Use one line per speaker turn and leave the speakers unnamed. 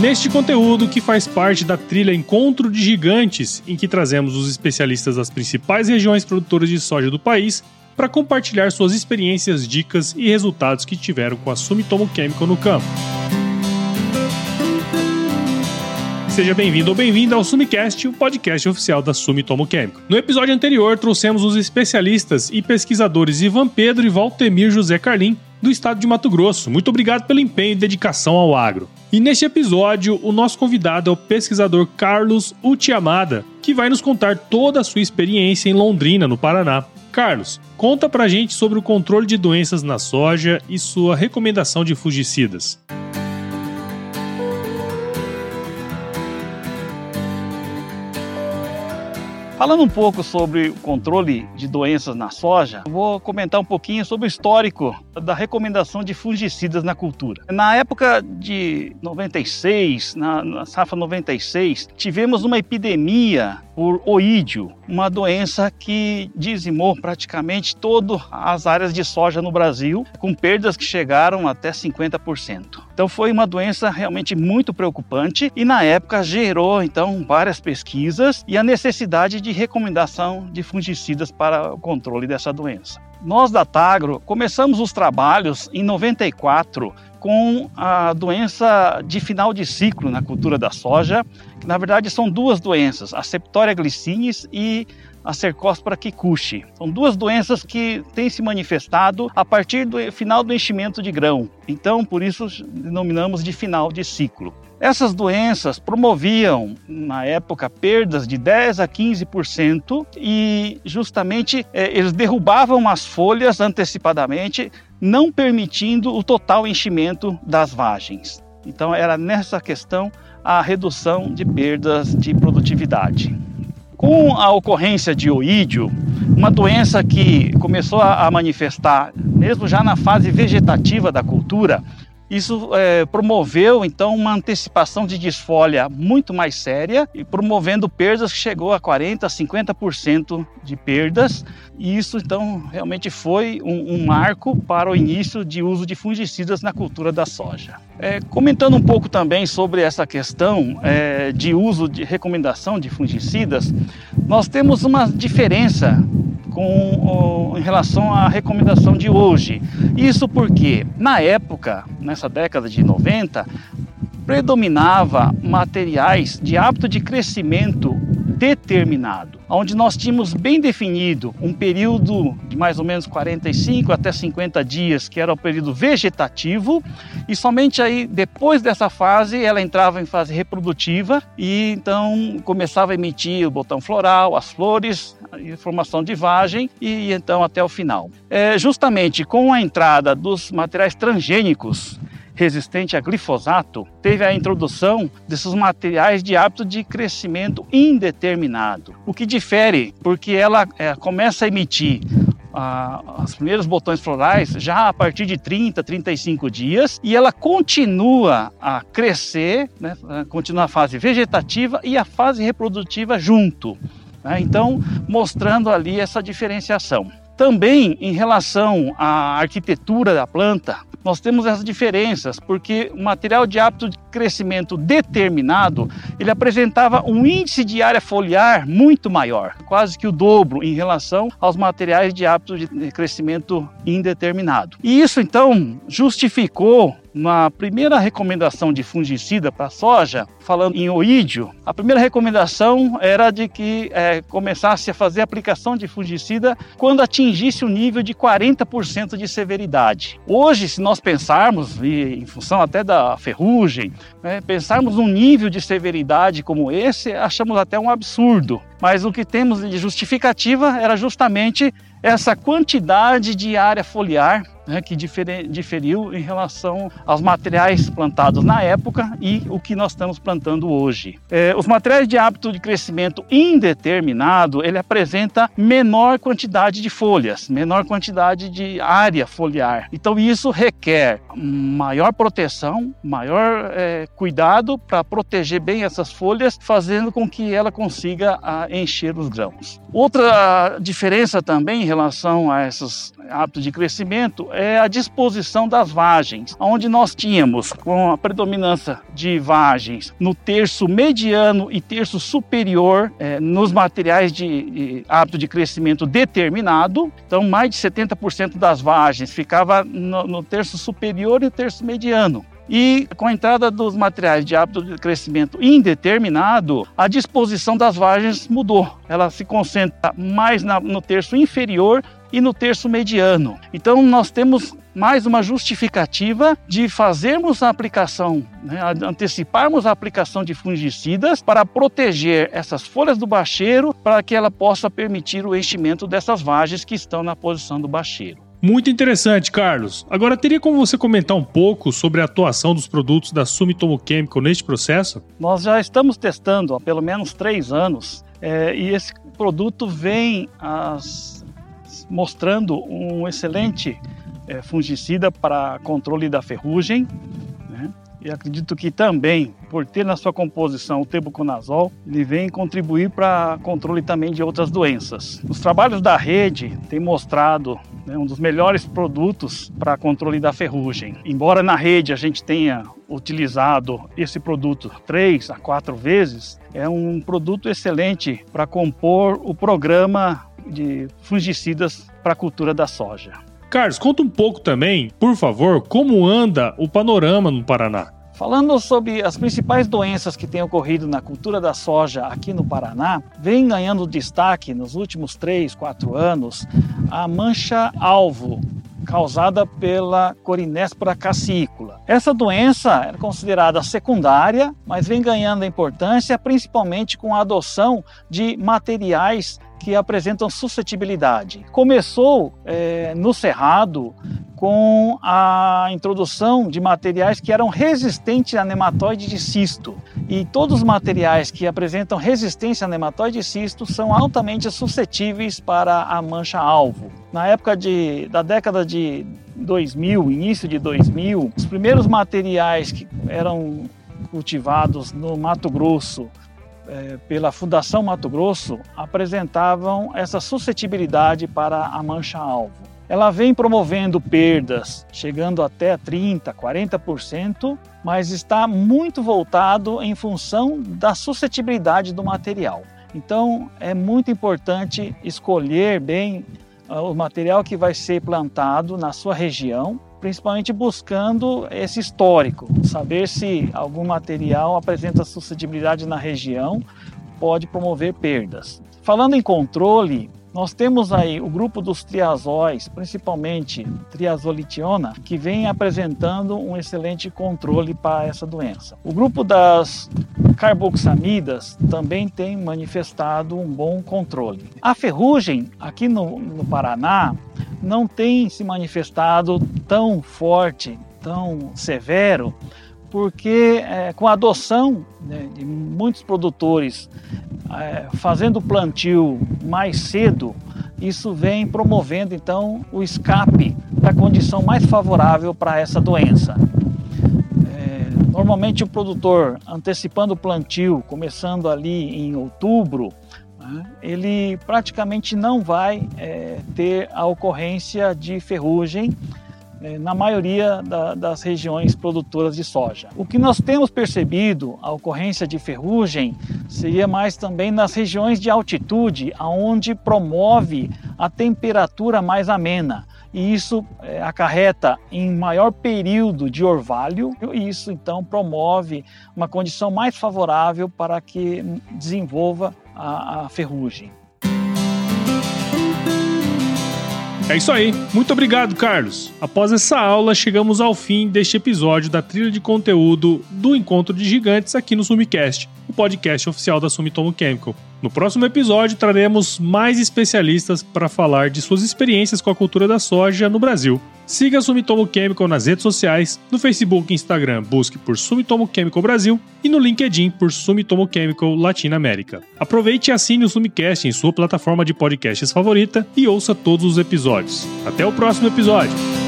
Neste conteúdo, que faz parte da trilha Encontro de Gigantes, em que trazemos os especialistas das principais regiões produtoras de soja do país para compartilhar suas experiências, dicas e resultados que tiveram com a Sumitomo Chemical no campo. Seja bem-vindo ou bem-vinda ao Sumicast, o podcast oficial da Sumitomo Chemical. No episódio anterior, trouxemos os especialistas e pesquisadores Ivan Pedro e Valtemir José Carlim, do estado de Mato Grosso. Muito obrigado pelo empenho e dedicação ao agro. E neste episódio, o nosso convidado é o pesquisador Carlos Utiamada, que vai nos contar toda a sua experiência em Londrina, no Paraná. Carlos, conta pra gente sobre o controle de doenças na soja e sua recomendação de fungicidas.
Falando um pouco sobre o controle de doenças na soja, vou comentar um pouquinho sobre o histórico da recomendação de fungicidas na cultura. Na época de 96, na, na safra 96, tivemos uma epidemia por oídio, uma doença que dizimou praticamente todas as áreas de soja no Brasil, com perdas que chegaram até 50%. Então foi uma doença realmente muito preocupante e na época gerou então várias pesquisas e a necessidade de recomendação de fungicidas para o controle dessa doença. Nós da Tagro começamos os trabalhos em 94 com a doença de final de ciclo na cultura da soja, que na verdade são duas doenças, a Septoria glycinis e a Cercospora kikuchi. São duas doenças que têm se manifestado a partir do final do enchimento de grão. Então, por isso denominamos de final de ciclo. Essas doenças promoviam, na época, perdas de 10 a 15% e justamente é, eles derrubavam as folhas antecipadamente, não permitindo o total enchimento das vagens. Então, era nessa questão a redução de perdas de produtividade. Com a ocorrência de oídio, uma doença que começou a manifestar mesmo já na fase vegetativa da cultura, isso é, promoveu então uma antecipação de desfolha muito mais séria e promovendo perdas que chegou a 40, 50% de perdas. E isso então realmente foi um, um, marco para o início de uso de fungicidas na cultura da soja. É, comentando um pouco também sobre essa questão é, de uso de recomendação de fungicidas, nós temos uma diferença com, em relação à recomendação de hoje. Isso porque, na época, nessa década de 90, predominava materiais de hábito de crescimento determinado, onde nós tínhamos bem definido um período de mais ou menos 45 até 50 dias, que era o período vegetativo, e somente aí depois dessa fase ela entrava em fase reprodutiva e então começava a emitir o botão floral, as flores, a formação de vagem e então até o final. É, justamente com a entrada dos materiais transgênicos resistente a glifosato, teve a introdução desses materiais de hábito de crescimento indeterminado, o que difere porque ela é, começa a emitir os primeiros botões florais já a partir de 30, 35 dias e ela continua a crescer, né, continua a fase vegetativa e a fase reprodutiva junto. Né, então, mostrando ali essa diferenciação. Também em relação à arquitetura da planta, nós temos essas diferenças, porque o material de hábito de crescimento determinado, ele apresentava um índice de área foliar muito maior, quase que o dobro em relação aos materiais de hábito de crescimento indeterminado. E isso então justificou na primeira recomendação de fungicida para soja, falando em oídio, a primeira recomendação era de que é, começasse a fazer aplicação de fungicida quando atingisse o nível de 40% de severidade. Hoje, se nós pensarmos, e em função até da ferrugem, né, pensarmos num nível de severidade como esse, achamos até um absurdo. Mas o que temos de justificativa era justamente essa quantidade de área foliar né, que diferiu em relação aos materiais plantados na época e o que nós estamos plantando hoje. É, os materiais de hábito de crescimento indeterminado, ele apresenta menor quantidade de folhas, menor quantidade de área foliar. Então isso requer maior proteção, maior é, cuidado para proteger bem essas folhas, fazendo com que ela consiga a, encher os grãos. Outra diferença também em relação a esses hábitos de crescimento é a disposição das vagens, onde nós tínhamos com a predominância de vagens no terço mediano e terço superior é, nos materiais de, de hábito de crescimento determinado. Então, mais de 70% das vagens ficava no, no terço superior e terço mediano. E com a entrada dos materiais de hábito de crescimento indeterminado, a disposição das vagens mudou. Ela se concentra mais na, no terço inferior e no terço mediano. Então nós temos mais uma justificativa de fazermos a aplicação, né, anteciparmos a aplicação de fungicidas para proteger essas folhas do bacheiro para que ela possa permitir o enchimento dessas vagens que estão na posição do bacheiro.
Muito interessante, Carlos. Agora, teria como você comentar um pouco sobre a atuação dos produtos da Sumitomo Chemical neste processo?
Nós já estamos testando há pelo menos três anos é, e esse produto vem as, mostrando um excelente é, fungicida para controle da ferrugem. Né? E acredito que também, por ter na sua composição o tebuconazol, ele vem contribuir para controle também de outras doenças. Os trabalhos da rede têm mostrado né, um dos melhores produtos para controle da ferrugem. Embora na rede a gente tenha utilizado esse produto três a quatro vezes, é um produto excelente para compor o programa de fungicidas para a cultura da soja.
Carlos, conta um pouco também, por favor, como anda o panorama no Paraná.
Falando sobre as principais doenças que têm ocorrido na cultura da soja aqui no Paraná, vem ganhando destaque nos últimos 3, 4 anos a mancha-alvo, causada pela Corinéspora cassícula. Essa doença é considerada secundária, mas vem ganhando importância principalmente com a adoção de materiais que apresentam suscetibilidade. Começou é, no Cerrado com a introdução de materiais que eram resistentes a nematóide de cisto. E todos os materiais que apresentam resistência a nematóide de cisto são altamente suscetíveis para a mancha-alvo. Na época de, da década de 2000, início de 2000, os primeiros materiais que eram cultivados no Mato Grosso é, pela Fundação Mato Grosso apresentavam essa suscetibilidade para a mancha-alvo. Ela vem promovendo perdas, chegando até 30%, 40%, mas está muito voltado em função da suscetibilidade do material. Então, é muito importante escolher bem uh, o material que vai ser plantado na sua região principalmente buscando esse histórico, saber se algum material apresenta suscetibilidade na região, pode promover perdas. Falando em controle, nós temos aí o grupo dos triazóis, principalmente triazolitiona, que vem apresentando um excelente controle para essa doença. O grupo das carboxamidas também tem manifestado um bom controle. A ferrugem, aqui no, no Paraná, não tem se manifestado tão forte, tão severo, porque é, com a adoção né, de muitos produtores é, fazendo o plantio mais cedo, isso vem promovendo então o escape da condição mais favorável para essa doença. Normalmente o produtor antecipando o plantio, começando ali em outubro, né, ele praticamente não vai é, ter a ocorrência de ferrugem é, na maioria da, das regiões produtoras de soja. O que nós temos percebido, a ocorrência de ferrugem, seria mais também nas regiões de altitude, aonde promove a temperatura mais amena. E isso é, acarreta em maior período de orvalho, e isso então promove uma condição mais favorável para que desenvolva a, a ferrugem.
É isso aí. Muito obrigado, Carlos. Após essa aula, chegamos ao fim deste episódio da trilha de conteúdo do Encontro de Gigantes aqui no Sumicast, o podcast oficial da Sumitomo Chemical. No próximo episódio, traremos mais especialistas para falar de suas experiências com a cultura da soja no Brasil. Siga a Sumitomo Chemical nas redes sociais, no Facebook e Instagram busque por Sumitomo Chemical Brasil e no LinkedIn por Sumitomo Chemical Latina América. Aproveite e assine o Sumicast em sua plataforma de podcasts favorita e ouça todos os episódios. Até o próximo episódio!